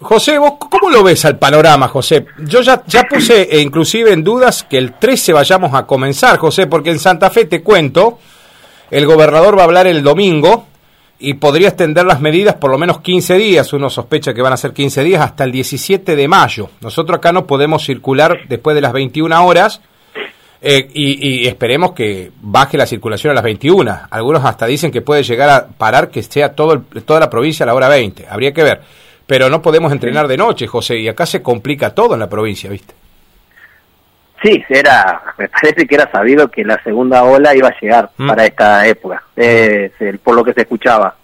José, ¿vos cómo lo ves al panorama, José? Yo ya, puse eh, inclusive en dudas que el 13 vayamos a comenzar, José, porque en Santa Fe te cuento, el gobernador va a hablar el domingo y podría extender las medidas por lo menos 15 días, uno sospecha que van a ser 15 días, hasta el 17 de mayo. Nosotros acá no podemos circular después de las 21 horas eh, y, esperemos que baje la circulación a las 21. Algunos hasta dicen que puede llegar a parar que sea todo toda la provincia a la hora 20. Habría que ver. Pero no podemos entrenar de noche, José, y acá se complica todo en la provincia, ¿viste? Sí, era, me parece que era sabido que la segunda ola iba a llegar mm. para esta época, eh, por lo que se escuchaba.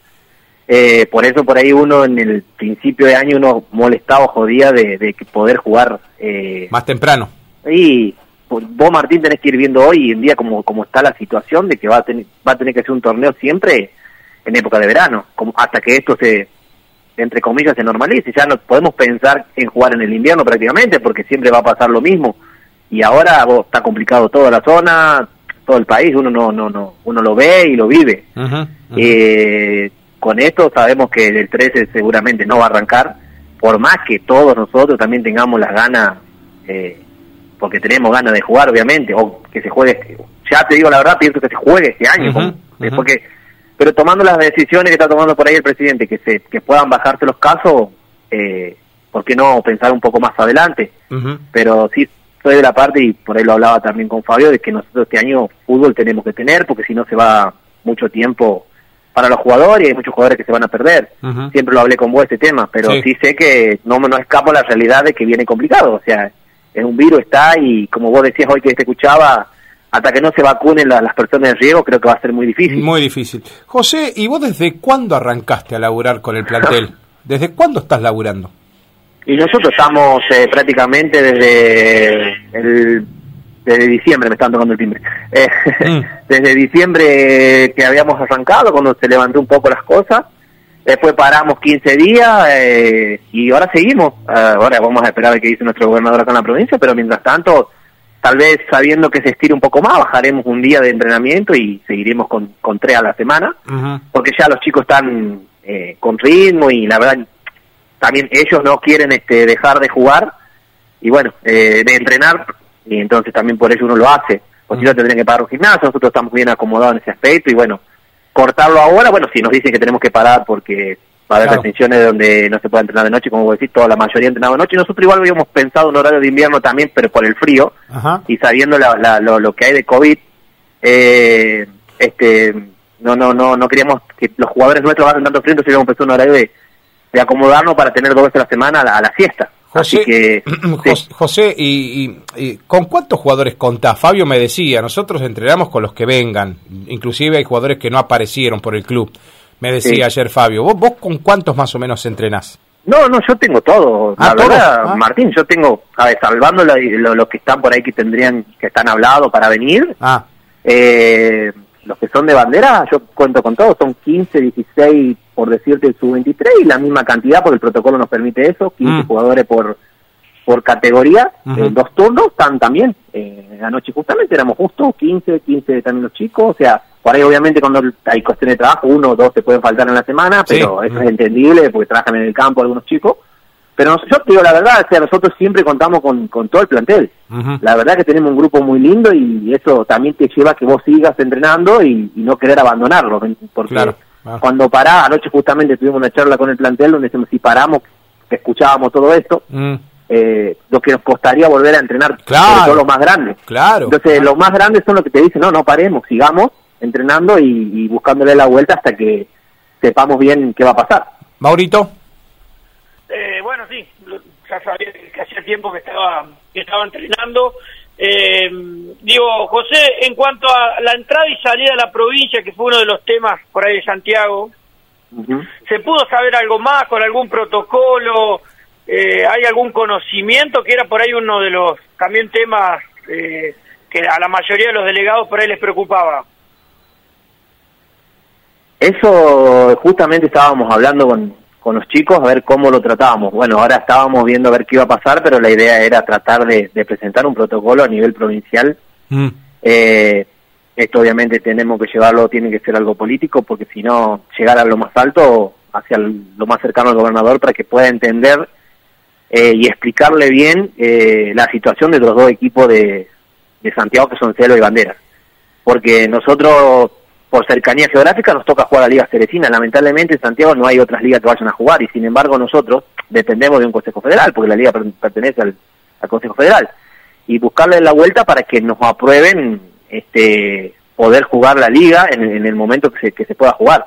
Eh, por eso por ahí uno en el principio de año uno molestaba o jodía de, de poder jugar eh, más temprano. Y pues, vos Martín tenés que ir viendo hoy en día como, como está la situación de que va a tener, va a tener que ser un torneo siempre en época de verano, como hasta que esto se entre comillas se normalice, ya no podemos pensar en jugar en el invierno prácticamente porque siempre va a pasar lo mismo. Y ahora está complicado toda la zona, todo el país, uno no no no uno lo ve y lo vive. Eh, con esto sabemos que el 13 seguramente no va a arrancar, por más que todos nosotros también tengamos las ganas eh, porque tenemos ganas de jugar, obviamente, o que se juegue, ya te digo la verdad, pienso que se juegue este año, porque, pero tomando las decisiones que está tomando por ahí el presidente, que se que puedan bajarse los casos, eh, ¿por qué no pensar un poco más adelante? Pero sí, soy de la parte, y por ahí lo hablaba también con Fabio, de que nosotros este año fútbol tenemos que tener, porque si no se va mucho tiempo para los jugadores y hay muchos jugadores que se van a perder. Siempre lo hablé con vos este tema, pero sí, sé que no, no escapo la realidad de que viene complicado. O sea, es un virus, está y como vos decías hoy que te escuchaba, hasta que no se vacunen las personas de riesgo, creo que va a ser muy difícil. Muy difícil. José, ¿y vos desde cuándo arrancaste a laburar con el plantel? ¿Desde cuándo estás laburando? Y nosotros estamos eh, prácticamente desde el desde diciembre me están tocando el timbre. Eh, mm. Desde diciembre que habíamos arrancado, cuando se levantó un poco las cosas, Después paramos 15 días eh, y ahora seguimos. Ah, ahora vamos a esperar a que dice nuestro gobernador acá en la provincia, pero mientras tanto, tal vez sabiendo que se estire un poco más, bajaremos un día de entrenamiento y seguiremos con, con tres a la semana, porque ya los chicos están eh, con ritmo y la verdad también ellos no quieren este dejar de jugar y bueno, eh, de entrenar, y entonces también por eso uno lo hace. O si no tendrían que pagar un gimnasio, nosotros estamos bien acomodados en ese aspecto y bueno, cortarlo ahora, bueno, si nos dicen que tenemos que parar porque va a haber restricciones donde no se puede entrenar de noche, como vos decís, toda la mayoría entrenado de noche. Nosotros igual habíamos pensado un horario de invierno también, pero por el frío y sabiendo lo, que hay de COVID, eh, este, no, no, no, no queríamos que los jugadores nuestros hagan tanto frío, entonces habíamos pensado un horario de, acomodarnos para tener dos veces a la semana a la, siesta. José, José y, ¿con cuántos jugadores contás? Fabio me decía, nosotros entrenamos con los que vengan, inclusive hay jugadores que no aparecieron por el club. Me decía ayer Fabio, ¿Vos, ¿vos con cuántos más o menos entrenás? No, no, yo tengo todo. La ah, verdad, ah. Martín, yo tengo, a ver, salvando los que están por ahí que tendrían, que están hablados para venir, ah. eh, los que son de bandera, yo cuento con todos, son 15, 16 por decirte el sub-23 y la misma cantidad porque el protocolo nos permite eso, 15 mm. jugadores por por categoría, eh, dos turnos, están también. Eh, anoche justamente éramos justo 15, 15 también los chicos, o sea, por ahí obviamente cuando hay cuestión de trabajo, uno o dos se pueden faltar en la semana, pero eso es entendible porque trabajan en el campo algunos chicos. Pero yo te digo la verdad, o sea, nosotros siempre contamos con, con todo el plantel. La verdad que tenemos un grupo muy lindo y eso también te lleva a que vos sigas entrenando y, no querer abandonarlo. Porque cuando pará, anoche justamente tuvimos una charla con el plantel donde decimos, si paramos, que escuchábamos todo esto, mm. Eh, lo que nos costaría volver a entrenar, claro. todos los más grandes. Claro. Entonces, los más grandes son los que te dicen, no, no paremos, sigamos entrenando y, buscándole la vuelta hasta que sepamos bien qué va a pasar. Maurito. Eh, bueno, sí, ya sabía que hacía tiempo que estaba, que estaba entrenando. Eh, digo, José, en cuanto a la entrada y salida de la provincia, que fue uno de los temas por ahí de Santiago, ¿se pudo saber algo más con algún protocolo? Eh, ¿Hay algún conocimiento que era por ahí uno de los también temas eh, que a la mayoría de los delegados por ahí les preocupaba? Eso justamente estábamos hablando con, con los chicos a ver cómo lo tratábamos. Bueno, ahora estábamos viendo a ver qué iba a pasar, pero la idea era tratar de, presentar un protocolo a nivel provincial. Mm. Eh, esto obviamente tenemos que llevarlo, tiene que ser algo político, porque si no, llegar a lo más alto, hacia lo más cercano al gobernador, para que pueda entender eh, y explicarle bien eh, la situación de los dos equipos de, de Santiago, que son Celo y Bandera. Porque nosotros, por cercanía geográfica, nos toca jugar a la Liga Cerecina. Lamentablemente en Santiago no hay otras ligas que vayan a jugar y sin embargo nosotros dependemos de un Consejo Federal, porque la liga pertenece al, Consejo Federal. Y buscarle la vuelta para que nos aprueben este poder jugar la liga en, el momento que se, que se pueda jugar.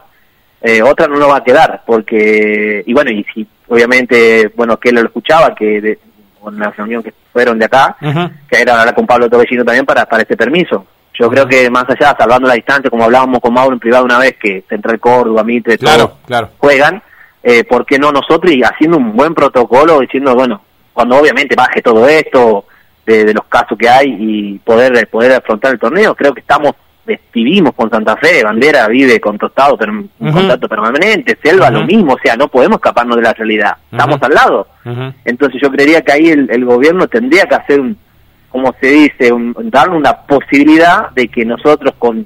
Eh, otra no nos va a quedar, porque, y bueno, y si obviamente, bueno, que lo escuchaba, que de, con la reunión que fueron de acá, que era hablar con Pablo Tobellino también para, para este permiso. Yo creo que más allá, salvando la distancia, como hablábamos con Mauro en privado una vez, que Central Córdoba, Mitre, claro, claro. juegan, eh, ¿por qué no nosotros y haciendo un buen protocolo, diciendo, bueno, cuando obviamente baje todo esto, de, de los casos que hay y poder, poder afrontar el torneo, creo que estamos vivimos con Santa Fe, Bandera vive con Tostado pero en contacto permanente, Selva lo mismo, o sea, no podemos escaparnos de la realidad, estamos al lado. Entonces yo creería que ahí el, gobierno tendría que hacer un, como se dice, un, darle una posibilidad de que nosotros con,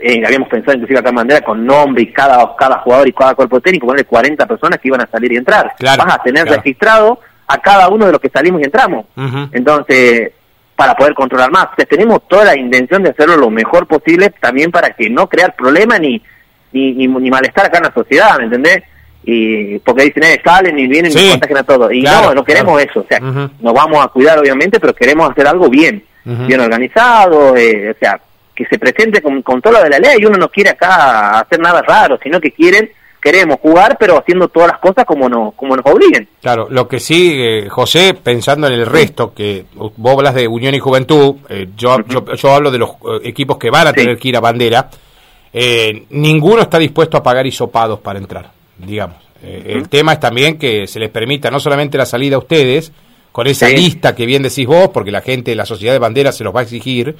eh, habíamos pensado inclusive acá en Bandera, con nombre y cada, cada jugador y cada cuerpo técnico, ponerle 40 personas que iban a salir y entrar. Vas a tener registrado a cada uno de los que salimos y entramos. Entonces, para poder controlar más. tenemos toda la intención de hacerlo lo mejor posible también para que no crear problemas ni, ni, ni, malestar acá en la sociedad, ¿me entendés? Y porque dicen, eh, salen y vienen y contagian a todos. Y no, no queremos eso. O sea, nos vamos a cuidar obviamente, pero queremos hacer algo bien, bien organizado, eh, o sea, que se presente con, con todo lo de la ley. Y uno no quiere acá hacer nada raro, sino que quieren queremos jugar, pero haciendo todas las cosas como, no, como nos obliguen. Claro, lo que sí, eh, José, pensando en el resto, que vos hablas de Unión y Juventud, eh, yo, yo, hablo de los eh, equipos que van a tener que ir a bandera, ninguno está dispuesto a pagar hisopados para entrar, digamos. El tema es también que se les permita no solamente la salida a ustedes, con esa lista que bien decís vos, porque la gente de la sociedad de bandera se los va a exigir,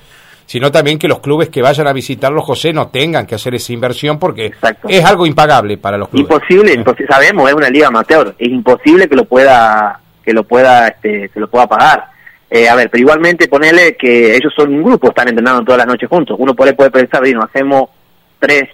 sino también que los clubes que vayan a visitarlos, José, no tengan que hacer esa inversión porque es algo impagable para los clubes. Imposible, sabemos, es una liga amateur, es imposible que lo pueda que lo pueda este, que lo pueda pagar. Eh, a ver, pero igualmente ponerle que ellos son un grupo, están entrenando todas las noches juntos. Uno puede, puede pensar, bueno, hacemos tres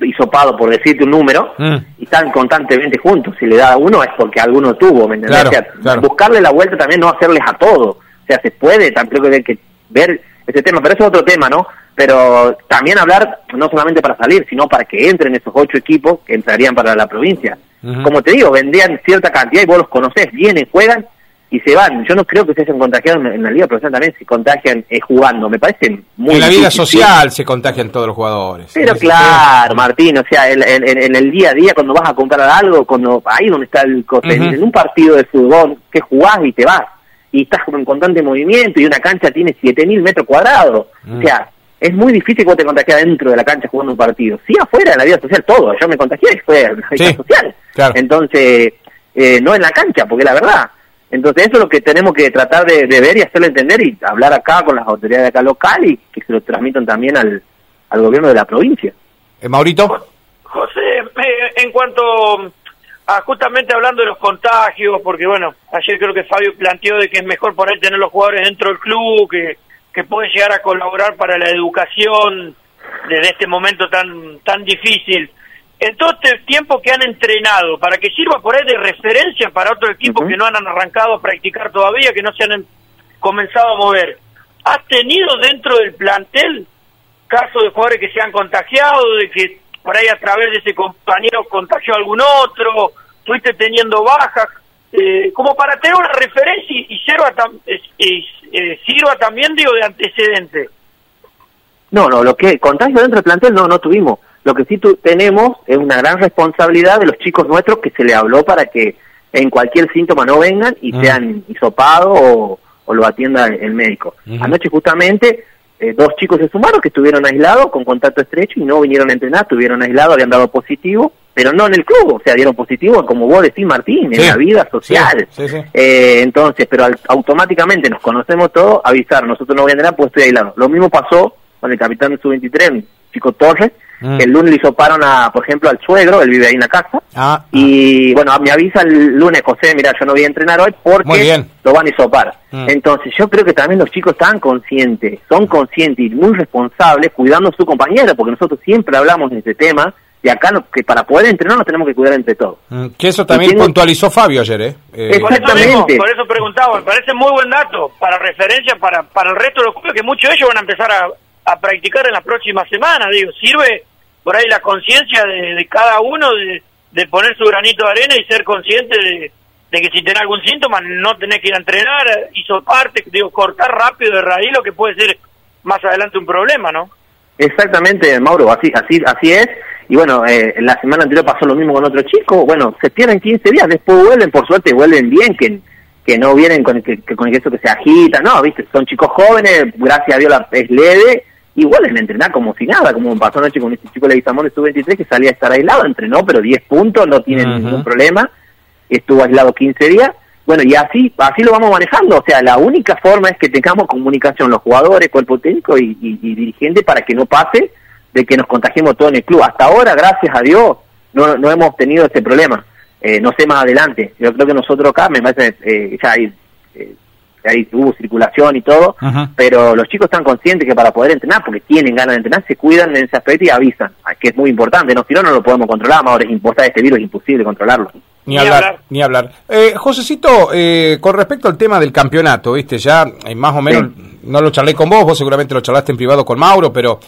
hisopados, por decirte un número, mm. y están constantemente juntos. Si le da a uno es porque alguno tuvo, ¿me entiendes? Buscarle la vuelta también, no hacerles a todo. O sea, se puede, tampoco hay que ver ese tema, pero eso es otro tema, ¿no? Pero también hablar, no solamente para salir, sino para que entren esos ocho equipos que entrarían para la provincia. Como te digo, vendían cierta cantidad y vos los conocés, vienen, juegan y se van. Yo no creo que se hayan contagiado en, la Liga Profesional también, se contagian eh, jugando. Me parece muy. En la vida social se contagian todos los jugadores. Pero claro, Martín, o sea, en, el día a día, cuando vas a comprar algo, cuando ahí donde está el en un partido de fútbol, que jugás y te vas y estás en constante movimiento y una cancha tiene 7.000 metros cuadrados. O sea, es muy difícil que vos te contagies dentro de la cancha jugando un partido. Sí, afuera, en la vida social, todo. Yo me contagié y fue en la vida social. Entonces, eh, no en la cancha, porque la verdad. Entonces, eso es lo que tenemos que tratar de, ver y hacerlo entender y hablar acá con las autoridades de acá local y que se lo transmitan también al, al gobierno de la provincia. Eh, Maurito. José, eh, en cuanto Ah, justamente hablando de los contagios, porque bueno, ayer creo que Fabio planteó de que es mejor por ahí tener los jugadores dentro del club, que, que pueden llegar a colaborar para la educación desde este momento tan, tan difícil. En todo este tiempo que han entrenado, para que sirva por ahí de referencia para otros equipos que no han arrancado a practicar todavía, que no se han comenzado a mover, ¿has tenido dentro del plantel casos de jugadores que se han contagiado, de que por ahí a través de ese compañero contagió a algún otro, fuiste teniendo bajas, eh, como para tener una referencia y, sirva, eh, sirva también, digo, de antecedente. No, no, lo que contagio dentro del plantel no, no tuvimos. Lo que sí tenemos es una gran responsabilidad de los chicos nuestros que se le habló para que en cualquier síntoma no vengan y mm. sean hisopados o, lo atienda el médico. Anoche justamente eh, dos chicos se sumaron que estuvieron aislados con contacto estrecho y no vinieron a entrenar, estuvieron aislados, habían dado positivo, pero no en el club, o sea, dieron positivo, como vos decís, Martín, en la vida social. eh, entonces, pero automáticamente nos conocemos todos, avisar, nosotros no voy a entrenar pues estoy aislado. Lo mismo pasó con el capitán de su 23 Chico Torres, Mm. El lunes le hisoparon, a, por ejemplo, al suegro, él vive ahí en la casa. Ah, y ah. bueno, me avisa el lunes, José, mira, yo no voy a entrenar hoy porque lo van a hisopar. Mm. Entonces, yo creo que también los chicos están conscientes, son conscientes y muy responsables cuidando a su compañera, porque nosotros siempre hablamos de este tema, y acá que para poder entrenar nos tenemos que cuidar entre todos. Mm, que eso también puntualizó Fabio ayer, ¿eh? eh Exactamente. Por eso, preguntaba, me parece muy buen dato para referencia para, para el resto de los clubes, que muchos de ellos van a empezar a, a practicar en las próximas semanas, digo, sirve por ahí la conciencia de, de, cada uno de, de, poner su granito de arena y ser consciente de, de que si tiene algún síntoma no tenés que ir a entrenar, hizo parte, digo, cortar rápido de raíz lo que puede ser más adelante un problema, ¿no? Exactamente, Mauro, así así así es. Y bueno, eh, la semana anterior pasó lo mismo con otro chico. Bueno, se pierden 15 días, después vuelven, por suerte vuelven bien, que, que no vienen con, que, con eso que se agita, no, viste, son chicos jóvenes, gracias a Dios la, es leve, y vuelven a entrenar como si nada, como pasó anoche con este chico de Leguizamón de 23 que salía a estar aislado, entrenó, pero 10 puntos, no tiene ningún problema, estuvo aislado 15 días, bueno, y así así lo vamos manejando. O sea, la única forma es que tengamos comunicación los jugadores, cuerpo técnico y, y, dirigente para que no pase de que nos contagiemos todo en el club. Hasta ahora, gracias a Dios, no, no hemos tenido ese problema. Eh, no sé más adelante. Yo creo que nosotros acá, me parece, eh, ya hay, eh, ahí hubo circulación y todo, pero los chicos están conscientes que para poder entrenar, porque tienen ganas de entrenar, se cuidan en ese aspecto y avisan, que es muy importante. No, si no, no lo podemos controlar. Ahora es imposible, este virus es imposible controlarlo. Ni, hablar, ni hablar. Eh, Josecito, eh, con respecto al tema del campeonato, viste, ya eh, más o menos, no lo charlé con vos, vos seguramente lo charlaste en privado con Mauro, pero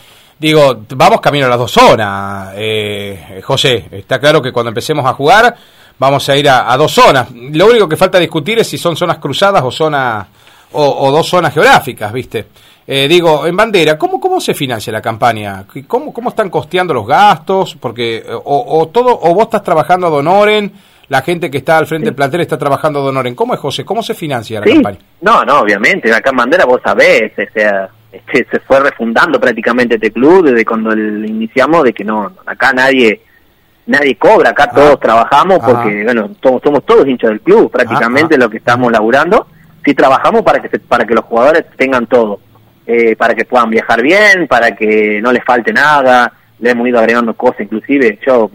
digo, vamos camino a las dos zonas, eh, José. Está claro que cuando empecemos a jugar, vamos a ir a, dos zonas. Lo único que falta discutir es si son zonas cruzadas o zonas o, dos zonas geográficas, viste. Eh, digo, en bandera, ¿cómo, ¿cómo se financia la campaña? ¿Cómo, cómo están costeando los gastos? Porque o, o todo o vos estás trabajando a Donoren la gente que está al frente del plantel está trabajando de honor. ¿En cómo es, José? ¿Cómo se financia la campaña? No, no, obviamente. Acá en Bandera vos sabés, o sea, este, se fue refundando prácticamente este club desde cuando el iniciamos de que no, acá nadie nadie cobra, acá ah. todos trabajamos porque, bueno, somos, somos todos hinchas del club, prácticamente lo que estamos laburando. Sí trabajamos para que, para que los jugadores tengan todo, eh, para que puedan viajar bien, para que no les falte nada. Le hemos ido agregando cosas, inclusive yo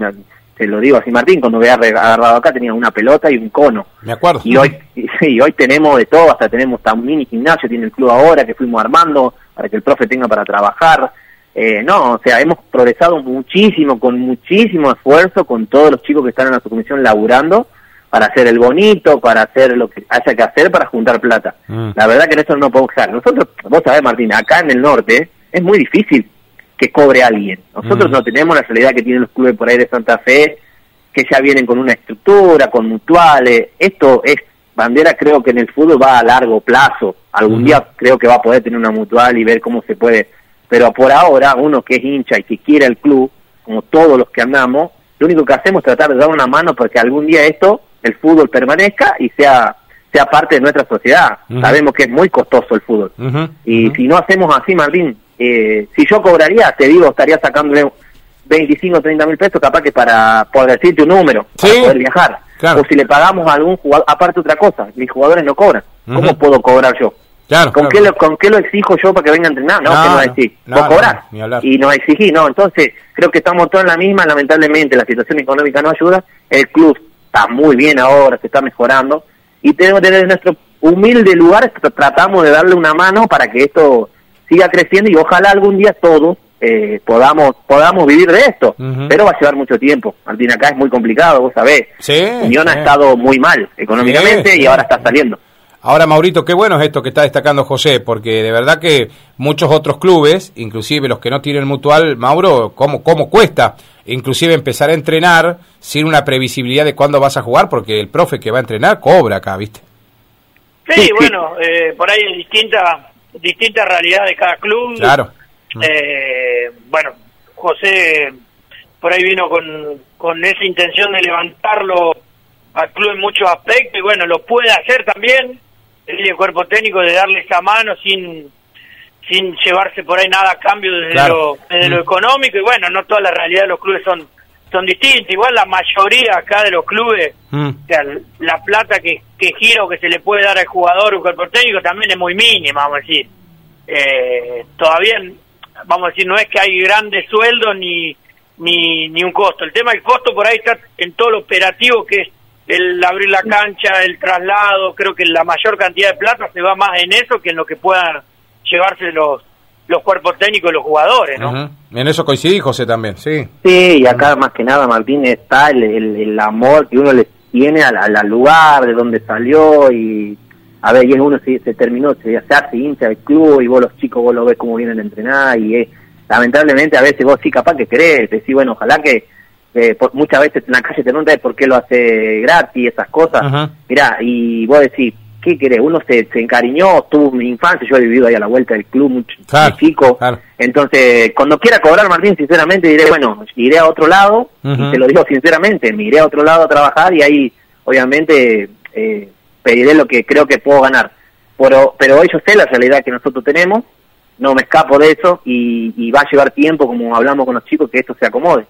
te lo digo así Martín, cuando me había agarrado acá tenía una pelota y un cono. Me acuerdo. Y hoy, y hoy tenemos de todo, hasta tenemos un mini gimnasio, tiene el club ahora que fuimos armando para que el profe tenga para trabajar. Eh, no, o sea, hemos progresado muchísimo, con muchísimo esfuerzo, con todos los chicos que están en la subcomisión laburando para hacer el bonito, para hacer lo que haya que hacer para juntar plata. Mm. La verdad que en eso no podemos dejar. Nosotros, vos sabés Martín, acá en el norte es muy difícil que cobre alguien. Nosotros no tenemos la realidad que tienen los clubes por ahí de Santa Fe, que ya vienen con una estructura, con mutuales. Esto es, Bandera creo que en el fútbol va a largo plazo. Algún día creo que va a poder tener una mutual y ver cómo se puede. Pero por ahora, uno que es hincha y que quiere el club, como todos los que andamos, lo único que hacemos es tratar de dar una mano porque algún día esto, el fútbol permanezca y sea sea parte de nuestra sociedad. Sabemos que es muy costoso el fútbol. Y si no hacemos así, Martín, eh, si yo cobraría, te digo, estaría sacándole 25 o 30 mil pesos, capaz que para, por decirte un número, para poder viajar. O si le pagamos a algún jugador, aparte otra cosa, mis jugadores no cobran. ¿Cómo puedo cobrar yo? ¿Con, Qué lo, ¿Con qué lo exijo yo para que venga a entrenar? No, que no. Vos cobrás. y nos exigí, no. Entonces, creo que estamos todos en la misma. Lamentablemente, la situación económica no ayuda. El club está muy bien ahora, se está mejorando. Y tenemos que tener nuestro humilde lugar, tratamos de darle una mano para que esto siga creciendo y ojalá algún día todos eh, podamos podamos vivir de esto. Pero va a llevar mucho tiempo. Martín, acá es muy complicado, vos sabés. Sí, Unión ha estado muy mal económicamente y ahora está saliendo. Ahora, Maurito, qué bueno es esto que está destacando José, porque de verdad que muchos otros clubes, inclusive los que no tienen mutual, Mauro, ¿cómo, cómo cuesta? Inclusive empezar a entrenar sin una previsibilidad de cuándo vas a jugar, porque el profe que va a entrenar cobra acá, ¿viste? Sí, bueno, Eh, por ahí distinta distintas realidades de cada club. Claro. Eh, bueno, José por ahí vino con, con esa intención de levantarlo al club en muchos aspectos y bueno, lo puede hacer también el cuerpo técnico de darle esa mano sin sin llevarse por ahí nada a cambio desde, lo, desde lo mm. económico y bueno, no toda la realidad de los clubes son son distintas, igual la mayoría acá de los clubes, mm. o sea, la plata que, que gira o que se le puede dar al jugador o cuerpo técnico también es muy mínima, vamos a decir. Eh, todavía, vamos a decir, no es que hay grandes sueldos ni, ni, ni un costo. El tema del costo por ahí está en todo lo operativo que es el abrir la cancha, el traslado, creo que la mayor cantidad de plata se va más en eso que en lo que puedan llevarse los los cuerpos técnicos y los jugadores, ¿no? En eso coincidí, José, también, sí. Sí, y acá más que nada, Martín, está el, el, el amor que uno le tiene al- al lugar de donde salió y a ver, y es uno se, se terminó, se, se hace hincha del club y vos los chicos vos lo ves cómo vienen a entrenar y es, lamentablemente a veces vos sí capaz que querés, decís, bueno, ojalá que eh, por- muchas veces en la calle te preguntan por qué lo hace gratis, esas cosas. Ajá. Mirá, y vos decís, ¿qué querés? Uno se, se encariñó, tuvo mi infancia, yo he vivido ahí a la vuelta del club, mucho, Claro, muy chico. claro. Entonces, cuando quiera cobrar, Martín, sinceramente diré, bueno, iré a otro lado, y te lo digo sinceramente, me iré a otro lado a trabajar y ahí, obviamente, eh, pediré lo que creo que puedo ganar. Pero, pero hoy yo sé la realidad que nosotros tenemos, no me escapo de eso y, y va a llevar tiempo, como hablamos con los chicos, que esto se acomode.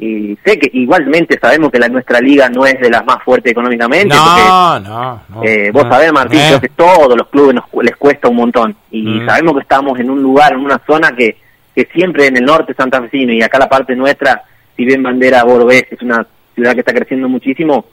Y sé que igualmente sabemos que la nuestra liga no es de las más fuertes económicamente, porque No, no, no. eh, vos sabés, Martín, Eh. que todos los clubes nos, les cuesta un montón. Y Mm. sabemos que estamos en un lugar, en una zona que, que siempre en el norte santafesino y acá la parte nuestra, si bien Bandera, ves, es una ciudad que está creciendo muchísimo,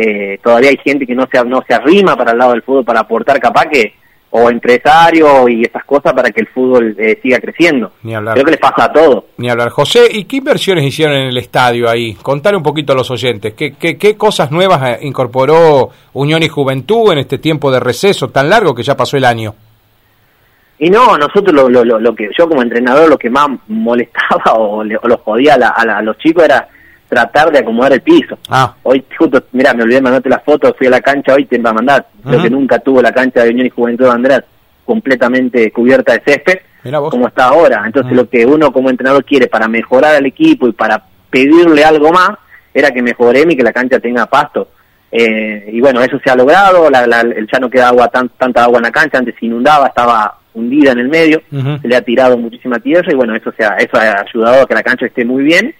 eh, todavía hay gente que no se, no se arrima para el lado del fútbol para aportar capaz que, o empresario y esas cosas para que el fútbol eh, siga creciendo. Ni hablar. Creo que les pasa a todos. Ni hablar. José, ¿y qué inversiones hicieron en el estadio ahí? Contale un poquito a los oyentes. ¿Qué, qué, qué cosas nuevas eh, incorporó Unión y Juventud en este tiempo de receso tan largo que ya pasó el año? Y no, nosotros lo, lo, lo, lo que yo como entrenador lo que más molestaba o, le- o los jodía a, la- a la- a los chicos era tratar de acomodar el piso. Ah, Hoy, justo, mira, me olvidé de mandarte la foto, fui a la cancha hoy, te va a mandar. Creo que nunca tuvo la cancha de Unión y Juventud de Andrés completamente cubierta de césped, como está ahora. Entonces, lo que uno como entrenador quiere para mejorar al equipo y para pedirle algo más, era que mejoremos y que la cancha tenga pasto. Eh, y bueno, eso se ha logrado, la, la- el- ya no queda agua tan, tanta agua en la cancha, antes se inundaba, estaba hundida en el medio, se le ha tirado muchísima tierra y bueno, eso, se ha, eso ha ayudado a que la cancha esté muy bien.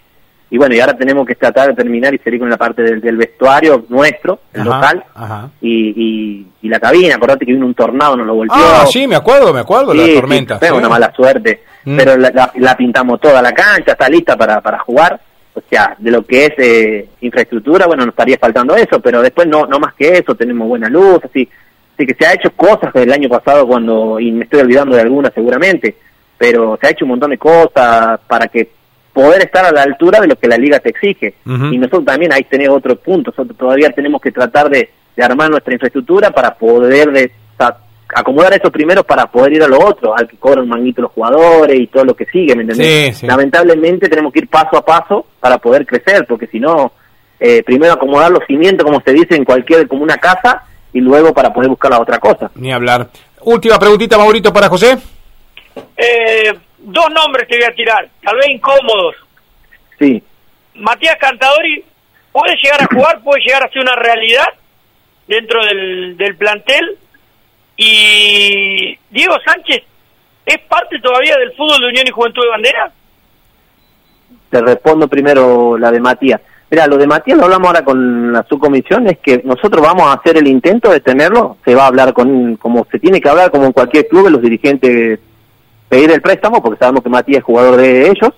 Y bueno, y ahora tenemos que tratar de terminar y seguir con la parte del, del vestuario nuestro, el Ajá, local, Ajá. y, y, y la cabina. Acordate que vino un tornado, nos lo volteó. Ah, sí, me acuerdo, me acuerdo, Sí, la sí, tormenta. fue sí. una mala suerte. Mm. Pero la, la- la pintamos toda la cancha, está lista para, para jugar. O sea, de lo que es eh, infraestructura, bueno, nos estaría faltando eso, pero después no, no más que eso, tenemos buena luz, así. Así que se ha hecho cosas desde el año pasado cuando, y me estoy olvidando de algunas seguramente, pero se ha hecho un montón de cosas para que poder estar a la altura de lo que la liga te exige. Y nosotros también ahí tenemos otro punto, nosotros todavía tenemos que tratar de, de armar nuestra infraestructura para poder de, sa- acomodar eso primero para poder ir a lo otro, al que cobran un manguito los jugadores y todo lo que sigue, ¿me entendés? Sí, sí. Lamentablemente tenemos que ir paso a paso para poder crecer, porque si no, eh, primero acomodar los cimientos, como se dice en cualquier, como una casa, y luego para poder buscar la otra cosa. Ni hablar. Última preguntita, Maurito, para José. Eh, dos nombres te voy a tirar, tal vez incómodos. Sí. Matías Cantadori puede llegar a jugar, puede llegar a ser una realidad dentro del, del plantel. Y Diego Sánchez es parte todavía del fútbol de Unión y Juventud de Bandera. te respondo primero la de Matías. Mira, lo de Matías lo hablamos ahora con la subcomisión, es que nosotros vamos a hacer el intento de tenerlo, se va a hablar con, como se tiene que hablar como en cualquier club, los dirigentes pedir el préstamo, porque sabemos que Matías es jugador de ellos,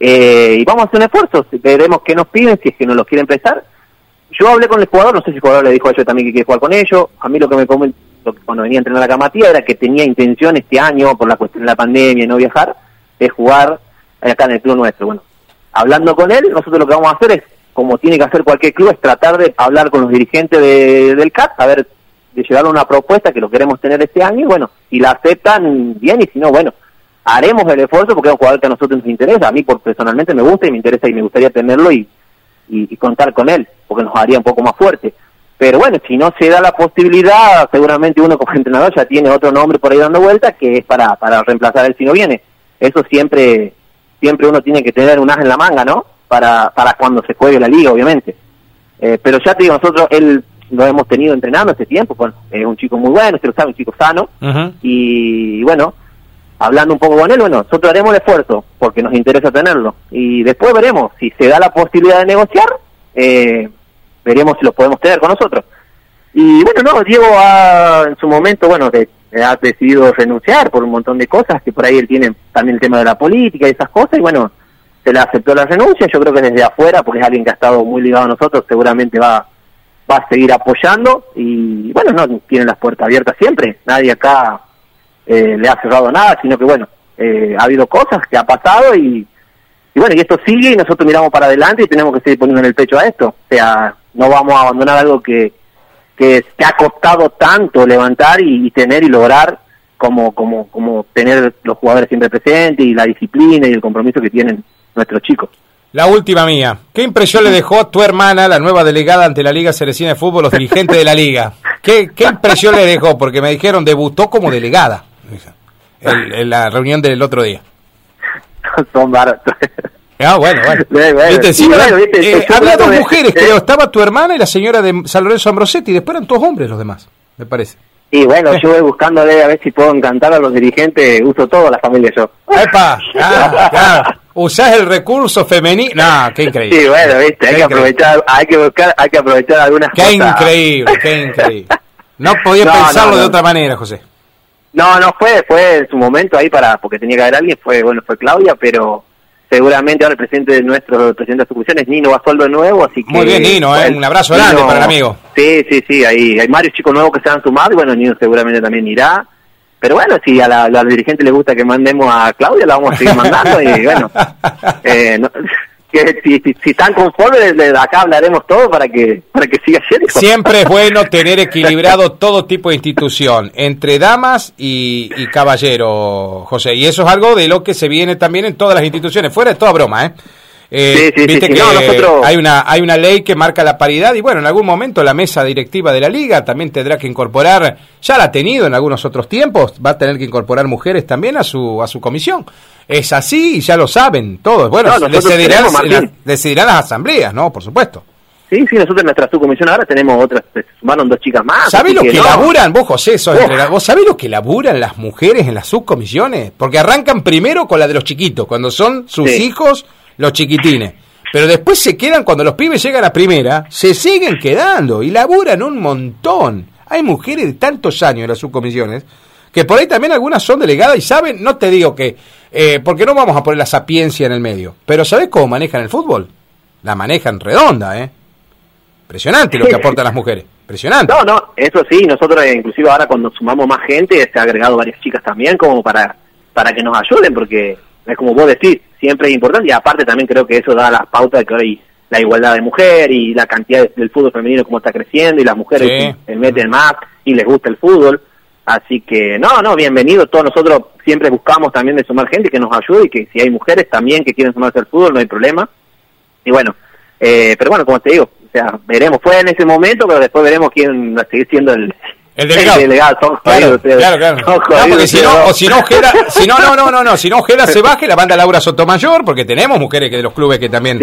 eh, y vamos a hacer un esfuerzo, veremos qué nos piden, si es que nos los quieren prestar. Yo hablé con el jugador, no sé si el jugador le dijo a ellos también que quiere jugar con ellos, a mí lo que me comentó cuando venía a entrenar acá Matías era que tenía intención este año, por la cuestión de la pandemia y no viajar, de jugar acá en el club nuestro. Bueno, hablando con él, nosotros lo que vamos a hacer es, como tiene que hacer cualquier club, es tratar de hablar con los dirigentes de- del CAT, a ver, de llevar una propuesta que lo queremos tener este año, y bueno, si la aceptan, bien, y si no, bueno, haremos el esfuerzo porque es un jugador que a nosotros nos interesa, a mí por, personalmente me gusta y me interesa y me gustaría tenerlo y, y, y contar con él, porque nos haría un poco más fuerte. Pero bueno, si no se da la posibilidad, seguramente uno como entrenador ya tiene otro nombre por ahí dando vuelta que es para, para reemplazar él si no viene. Eso siempre siempre uno tiene que tener un as en la manga, ¿no? Para, para cuando se juegue la liga, obviamente. Eh, pero ya te digo, nosotros él lo hemos tenido entrenando hace tiempo, es un chico muy bueno, usted lo sabe, un chico sano, y, bueno, hablando un poco con él, bueno, nosotros haremos el esfuerzo porque nos interesa tenerlo. Y después veremos si se da la posibilidad de negociar, eh, veremos si lo podemos tener con nosotros. Y bueno, no, Diego ha, en su momento, bueno, de- ha decidido renunciar por un montón de cosas, que por ahí él tiene también el tema de la política y esas cosas, y bueno, se le aceptó la renuncia, yo creo que desde afuera, porque es alguien que ha estado muy ligado a nosotros, seguramente va, va a seguir apoyando, y bueno, no, tiene las puertas abiertas siempre, nadie acá eh, le ha cerrado nada, sino que bueno, eh, ha habido cosas que ha pasado y, y bueno, y esto sigue y nosotros miramos para adelante y tenemos que seguir poniendo en el pecho a esto. O sea, no vamos a abandonar algo que, que, ha costado tanto levantar y, tener y lograr como, como, como tener los jugadores siempre presentes y la disciplina y el compromiso que tienen nuestros chicos. La última mía. ¿Qué impresión le dejó a tu hermana, la nueva delegada ante la Liga Cerecina de Fútbol, los dirigentes de la liga? ¿Qué, ¿Qué impresión le dejó? Porque me dijeron, debutó como delegada en, la reunión del otro día. Son baratos. Ah, bueno, bueno. Eh, había dos mujeres, creo. Estaba tu hermana y la señora de San Lorenzo Ambrosetti. Y después eran todos hombres los demás, me parece. Y bueno, yo voy buscándole a ver si puedo encantar a los dirigentes. Uso todo, la familia yo. ¡Epa! Ah, Usás el recurso femenino. No, qué increíble. Sí, bueno, viste, hay que aprovechar, hay que buscar, hay que aprovechar algunas qué increíble, qué increíble. No podía pensarlo de otra manera, José. No, no fue, fue en su momento ahí para, porque tenía que haber alguien, fue, bueno, fue Claudia, pero seguramente ahora el presidente de nuestro presidente de sucursal es Nino Basualdo de nuevo, así que... Muy bien, Nino, eh, un abrazo grande para el amigo. Sí, sí, sí, ahí hay varios chicos nuevos que se han sumado y bueno, Nino seguramente también irá. Pero bueno, si a la, a dirigente le gusta que mandemos a Claudia, la vamos a seguir mandando y bueno, eh, que si, si, están conformes, de acá hablaremos todo para que para que siga siendo. Siempre es bueno tener equilibrado todo tipo de institución, entre damas y, y caballeros, José. Y eso es algo de lo que se viene también en todas las instituciones, fuera de toda broma, ¿eh? Eh, viste que hay una hay una ley que marca la paridad y bueno, en algún momento la mesa directiva de la liga también tendrá que incorporar, ya la ha tenido en algunos otros tiempos, va a tener que incorporar mujeres también a su a su comisión. Es así y ya lo saben todos. Bueno, decidirán, decidirán las asambleas, ¿no? Por supuesto. Sí, sí, nosotros en nuestra subcomisión ahora tenemos otras, se sumaron dos chicas más. ¿Sabés lo que, laburan, vos José, vos sabés lo que laburan las mujeres en las subcomisiones? Porque arrancan primero con la de los chiquitos, cuando son sus hijos los chiquitines. Pero después se quedan, cuando los pibes llegan a primera, se siguen quedando y laburan un montón. Hay mujeres de tantos años en las subcomisiones que por ahí también algunas son delegadas y saben, no te digo que, eh, porque no vamos a poner la sapiencia en el medio, pero ¿sabes cómo manejan el fútbol? La manejan redonda, ¿eh? Impresionante lo que aportan las mujeres, impresionante. No, no, eso sí, nosotros eh, inclusive ahora cuando sumamos más gente, se ha agregado varias chicas también como para, para que nos ayuden, porque es como vos decís, siempre es importante y aparte también creo que eso da las pautas de que hoy la igualdad de mujer y la cantidad del fútbol femenino como está creciendo y las mujeres se meten más y les gusta el fútbol. Así que no, no, bienvenido. Todos nosotros siempre buscamos también de sumar gente que nos ayude y que si hay mujeres también que quieren sumarse al fútbol no hay problema. Y bueno, eh, pero bueno, como te digo, o sea, veremos, fue en ese momento, pero después veremos quién va a seguir siendo el, el delegado. claro, claro, claro. porque si no, o si no Ojeda, si no, no, no, no, no, si no Ojeda se baje, la banda Laura Sotomayor, porque tenemos mujeres que de los clubes que también,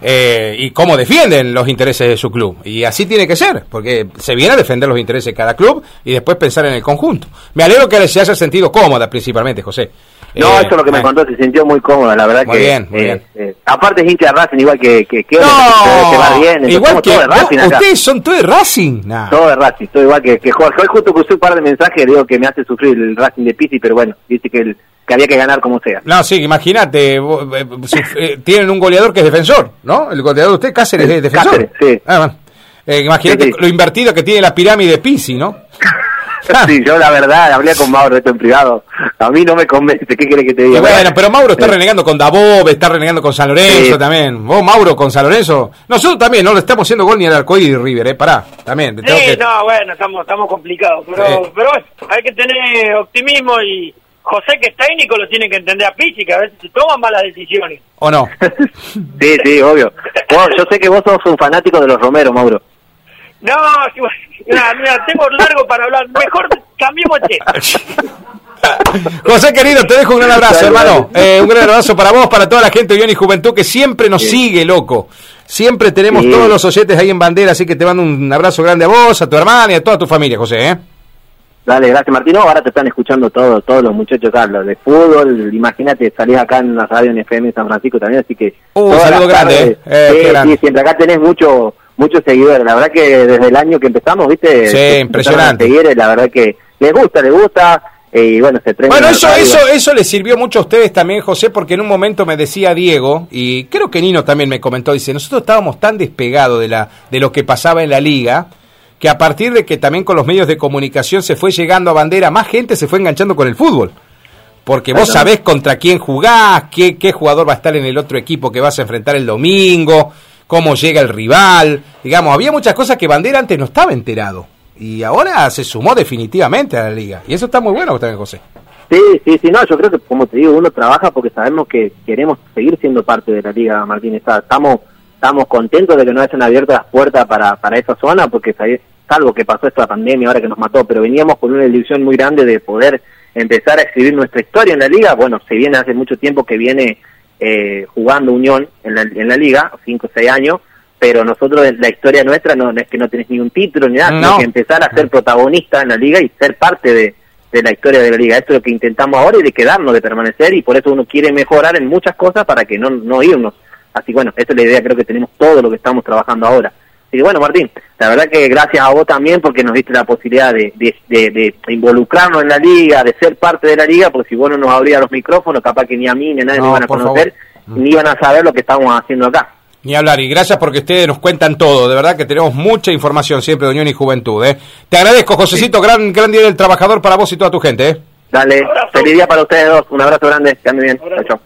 eh, y cómo defienden los intereses de su club. Y así tiene que ser, porque se viene a defender los intereses de cada club y después pensar en el conjunto. Me alegro que se haya sentido cómoda principalmente, José. No, eh, eso es lo que me contó, se sintió muy cómoda, la verdad muy que... Bien, muy eh, bien. Eh, aparte es hincha de Racing, igual que, que, que, no, que va bien. Igual que de Racing ustedes son todos de Racing. Todo de Racing, todo igual que, que Jorge. Hoy justo puse un par de mensajes, digo que me hace sufrir el Racing de Pisi, pero bueno, dice que, el, que había que ganar como sea. No, sí, imagínate, tienen un goleador que es defensor, ¿no? El goleador de usted, Cáceres, es defensor. Cáceres, sí. Ah, bueno. imagínate lo invertido que tiene la pirámide de Pisi, ¿no? Sí, yo la verdad hablé con Mauro esto en privado. A mí no me convence, ¿qué quiere que te diga? bueno, pero Mauro está renegando con Dabov, está renegando con San Lorenzo también. Vos, Mauro, con San Lorenzo. Nosotros también, no le estamos haciendo gol ni al arcoíris River, ¿eh? Pará, también. Sí, no, bueno, estamos, estamos complicados. Pero, pero bueno, hay que tener optimismo y José, que es técnico, lo tiene que entender a Pizzi, que a veces se toman malas decisiones. ¿O no? sí, sí, obvio. yo sé que vos sos un fanático de los Romero, Mauro. No, mira, mira, tengo largo para hablar. Mejor cambiemos de José querido, te dejo un gran abrazo, hermano. Eh, un gran abrazo para vos, para toda la gente de Unión y Juventud que siempre nos sigue, loco. Siempre tenemos todos los oyentes ahí en bandera, así que te mando un abrazo grande a vos, a tu hermana y a toda tu familia, José. ¿eh? Dale, gracias Martino. Ahora te están escuchando todos, todos los muchachos Carlos, de fútbol. Imagínate, salís acá en la radio en FM San Francisco también, así que. Uh, saludo grande, eh, sí, siempre acá tenés mucho muchos seguidores. La verdad que desde el año que empezamos, ¿viste? Sí, impresionante. la verdad que les gusta, les gusta. Eh, y bueno, se bueno eso, eso, eso le sirvió mucho a ustedes también, José, porque en un momento me decía Diego, y creo que Nino también me comentó, dice, nosotros estábamos tan despegados de, la, de lo que pasaba en la liga, que a partir de que también con los medios de comunicación se fue llegando a bandera, más gente se fue enganchando con el fútbol porque vos sabés contra quién jugás, qué, qué jugador va a estar en el otro equipo que vas a enfrentar el domingo, cómo llega el rival. Digamos, había muchas cosas que Bandera antes no estaba enterado. Y ahora se sumó definitivamente a la liga. Y eso está muy bueno también, José. Sí, sí, sí, no, yo creo que, como te digo, uno trabaja porque sabemos que queremos seguir siendo parte de la liga, Martín. Estamos, estamos contentos de que nos hayan abierto las puertas para, para esa zona, porque salvo que pasó esta pandemia ahora que nos mató, pero veníamos con una ilusión muy grande de poder empezar a escribir nuestra historia en la liga. Bueno, se viene hace mucho tiempo que viene eh, jugando Unión en la, en la liga, cinco o seis años, pero nosotros, la historia nuestra no, es que no tenés ni un título ni nada, sino que empezar a ser protagonista en la liga y ser parte de, de la historia de la liga. Esto es lo que intentamos ahora y de quedarnos, de permanecer, y por eso uno quiere mejorar en muchas cosas para que no, no irnos. Así bueno, esta es la idea, creo que tenemos todo lo que estamos trabajando ahora. Y bueno, Martín, la verdad que gracias a vos también porque nos diste la posibilidad de, de, involucrarnos en la liga, de ser parte de la liga, porque si vos no nos abrías los micrófonos, capaz que ni a mí ni a nadie nos iban a conocer, ni iban a saber lo que estamos haciendo acá. Ni hablar, y gracias porque ustedes nos cuentan todo, de verdad que tenemos mucha información siempre de Unión y Juventud. ¿eh? Te agradezco, Josecito, gran, gran día del trabajador para vos y toda tu gente. ¿eh? Dale, feliz día para ustedes dos, un abrazo grande, que anden bien, chao.